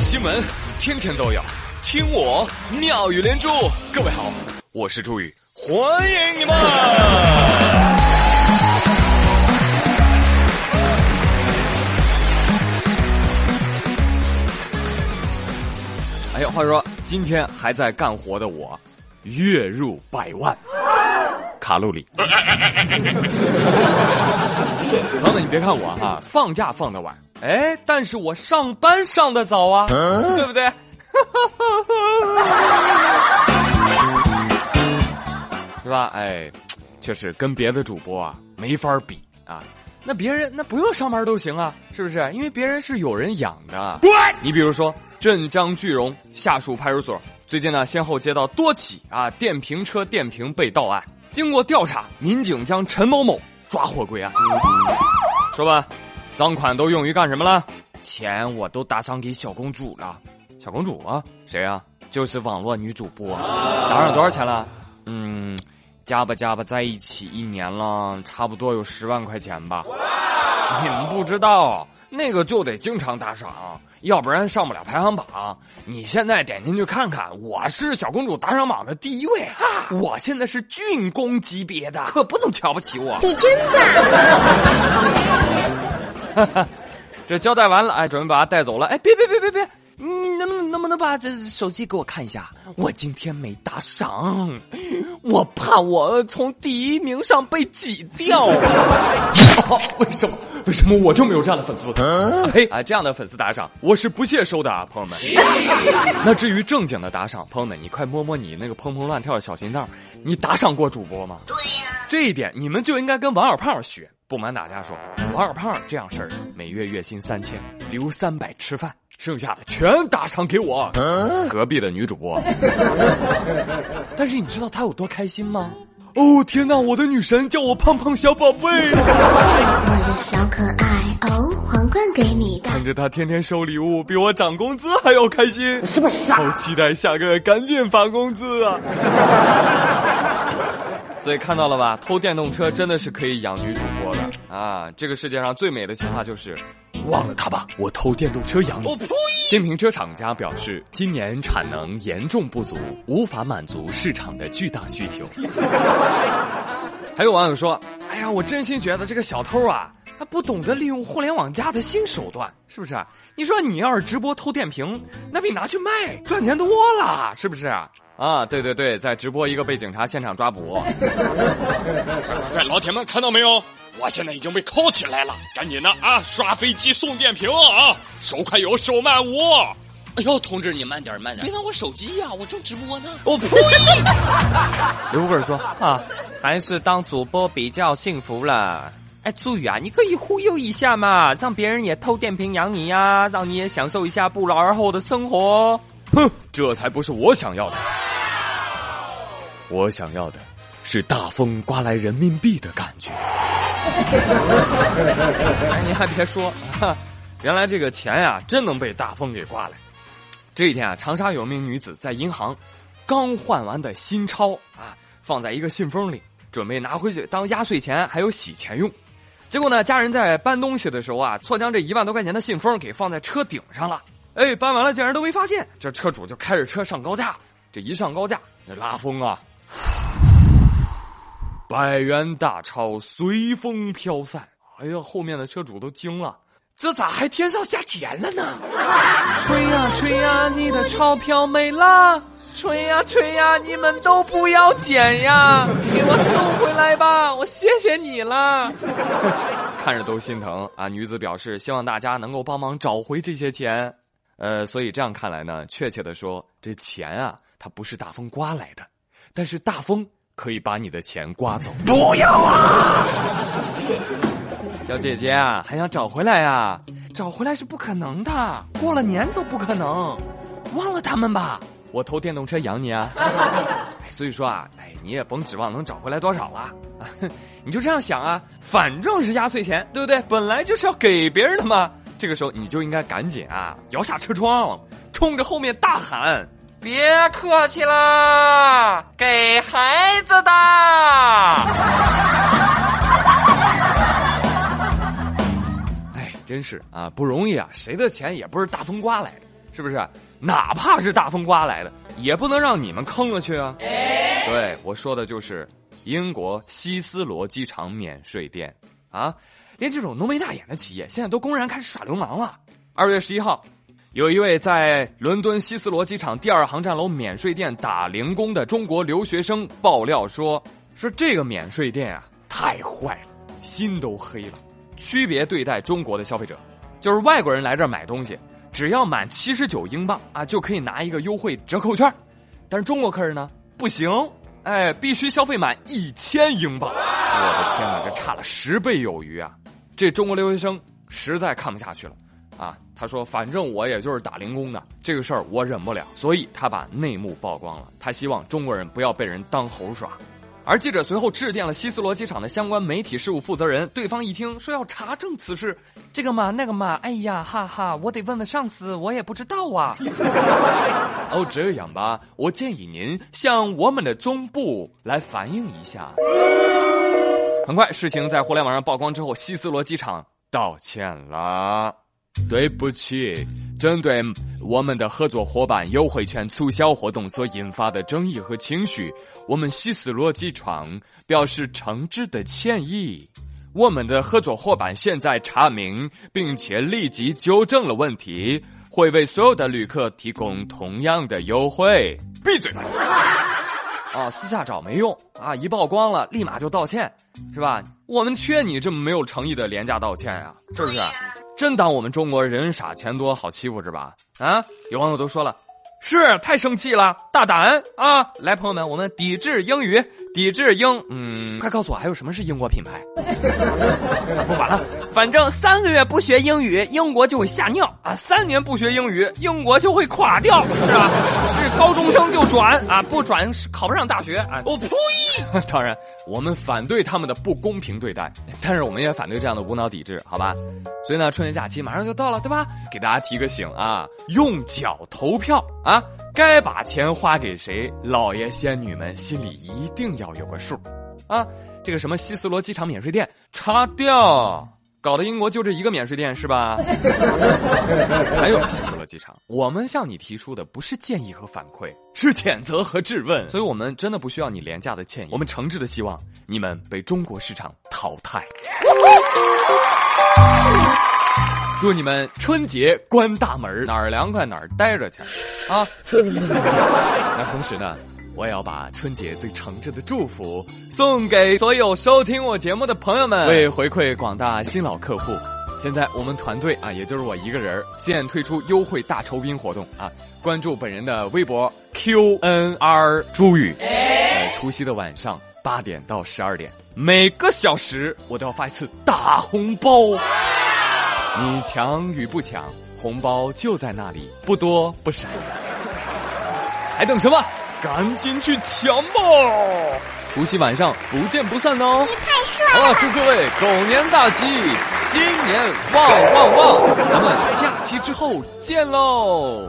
新闻天天都有，听我妙语连珠。各位好，我是朱宇，欢迎你们！哎呀，话说今天还在干活的我，月入百万卡路里。朋友们，你别看我哈，放假放的晚。哎，但是我上班上的早啊，对不对？是吧？哎，确实跟别的主播啊没法比啊。那别人那不用上班都行啊，是不是？因为别人是有人养的。你比如说镇江句容下属派出所，最近呢先后接到多起啊电瓶车电瓶被盗案，经过调查，民警将陈某某抓获归案。说吧。赃款都用于干什么了？钱我都打赏给小公主了。小公主啊，谁啊？就是网络女主播。打赏多少钱了？嗯，加吧加吧在一起一年了，差不多有十万块钱吧。你们不知道，那个就得经常打赏，要不然上不了排行榜。你现在点进去看看，我是小公主打赏榜的第一位。哈我现在是郡公级别的，可不能瞧不起我。你真棒！哈哈，这交代完了，哎，准备把他带走了。哎，别别别别别，你能不能能不能把这手机给我看一下？我今天没打赏，我怕我从第一名上被挤掉。为什么？为什么我就没有这样的粉丝？嘿，啊，这样的粉丝打赏，我是不屑收的啊，朋友们。那至于正经的打赏，朋友们，你快摸摸你那个砰砰乱跳的小心脏，你打赏过主播吗？对呀，这一点你们就应该跟王小胖学。不瞒大家说，王二胖这样事儿，每月月薪三千，留三百吃饭，剩下的全打赏给我隔壁的女主播。但是你知道他有多开心吗？哦天哪，我的女神叫我胖胖小宝贝，小可爱哦，皇冠给你戴。看着他天天收礼物，比我涨工资还要开心，是不是傻？好期待下个月赶紧发工资啊！所以看到了吧，偷电动车真的是可以养女主播的啊！这个世界上最美的情话就是，忘了他吧，我偷电动车养你。我呸！电瓶车厂家表示，今年产能严重不足，无法满足市场的巨大需求。还有网友说，哎呀，我真心觉得这个小偷啊，他不懂得利用互联网加的新手段，是不是？你说你要是直播偷电瓶，那比拿去卖赚钱多了，是不是？啊，对对对，在直播一个被警察现场抓捕。快快快，老铁们看到没有？我现在已经被铐起来了，赶紧的啊！刷飞机送电瓶啊！手快有，手慢无。哎呦，同志你慢点慢点，别拿我手机呀，我正直播呢。我呸！刘贵说啊，还是当主播比较幸福了。哎，朱宇啊，你可以忽悠一下嘛，让别人也偷电瓶养你呀，让你也享受一下不劳而获的生活。哼，这才不是我想要的。我想要的是大风刮来人民币的感觉。哎，你还别说，原来这个钱呀，真能被大风给刮来。这一天啊，长沙有名女子在银行刚换完的新钞啊，放在一个信封里，准备拿回去当压岁钱还有洗钱用。结果呢，家人在搬东西的时候啊，错将这一万多块钱的信封给放在车顶上了。哎，搬完了竟然都没发现，这车主就开着车上高架，这一上高架，那拉风啊。百元大钞随风飘散，哎呀，后面的车主都惊了，这咋还天上下钱了呢？吹呀吹呀，你的钞票没了！吹呀吹呀，你们都不要捡呀，给我送回来吧，我谢谢你了。看着都心疼啊！女子表示希望大家能够帮忙找回这些钱，呃，所以这样看来呢，确切的说，这钱啊，它不是大风刮来的，但是大风。可以把你的钱刮走？不要啊！小姐姐啊，还想找回来呀？找回来是不可能的，过了年都不可能。忘了他们吧，我偷电动车养你啊！所以说啊，哎，你也甭指望能找回来多少了。你就这样想啊，反正是压岁钱，对不对？本来就是要给别人的嘛。这个时候你就应该赶紧啊，摇下车窗，冲着后面大喊。别客气啦，给孩子的。哎真是啊，不容易啊！谁的钱也不是大风刮来的，是不是？哪怕是大风刮来的，也不能让你们坑了去啊！对，我说的就是英国希斯罗机场免税店啊！连这种浓眉大眼的企业，现在都公然开始耍流氓了。二月十一号，有一位在伦敦希斯罗机场第二航站楼免税店打零工的中国留学生爆料说：“说这个免税店啊，太坏了，心都黑了。区别对待中国的消费者，就是外国人来这儿买东西。”只要满七十九英镑啊，就可以拿一个优惠折扣券，但是中国客人呢不行，哎，必须消费满一千英镑。我的天哪，这差了十倍有余啊！这中国留学生实在看不下去了啊，他说：“反正我也就是打零工的，这个事儿我忍不了。”所以他把内幕曝光了，他希望中国人不要被人当猴耍。而记者随后致电了希斯罗机场的相关媒体事务负责人，对方一听说要查证此事，这个嘛那个嘛，哎呀哈哈，我得问问上司，我也不知道啊。哦，这样吧，我建议您向我们的总部来反映一下。很快，事情在互联网上曝光之后，希斯罗机场道歉了，对不起。针对我们的合作伙伴优惠券促销活动所引发的争议和情绪，我们希斯罗机场表示诚挚的歉意。我们的合作伙伴现在查明并且立即纠正了问题，会为所有的旅客提供同样的优惠。闭嘴！啊，私下找没用啊！一曝光了，立马就道歉，是吧？我们缺你这么没有诚意的廉价道歉呀，是不是？真当我们中国人傻钱多好欺负是吧？啊！有网友都说了，是太生气了，大胆啊！来，朋友们，我们抵制英语，抵制英，嗯，快告诉我还有什么是英国品牌？不管了，反正三个月不学英语，英国就会吓尿啊！三年不学英语，英国就会垮掉，是吧？是高中生就转啊，不转是考不上大学啊！我呸！当然，我们反对他们的不公平对待，但是我们也反对这样的无脑抵制，好吧？所以呢，春节假期马上就到了，对吧？给大家提个醒啊，用脚投票啊，啊该把钱花给谁，老爷仙女们心里一定要有个数啊！这个什么希斯罗机场免税店擦掉。搞得英国就这一个免税店是吧？还有希斯罗机场，我们向你提出的不是建议和反馈，是谴责和质问。所以我们真的不需要你廉价的歉意，我们诚挚的希望你们被中国市场淘汰。祝你们春节关大门，哪儿凉快哪儿待着去啊！那同时呢？我也要把春节最诚挚的祝福送给所有收听我节目的朋友们。为回馈广大新老客户，现在我们团队啊，也就是我一个人，现推出优惠大酬宾活动啊！关注本人的微博 QNR 朱宇，在除夕的晚上八点到十二点，每个小时我都要发一次大红包。你抢与不抢，红包就在那里，不多不少。还等什么？赶紧去抢吧！除夕晚上不见不散哦！你太帅了！好了，祝各位狗年大吉，新年旺旺旺！咱们假期之后见喽！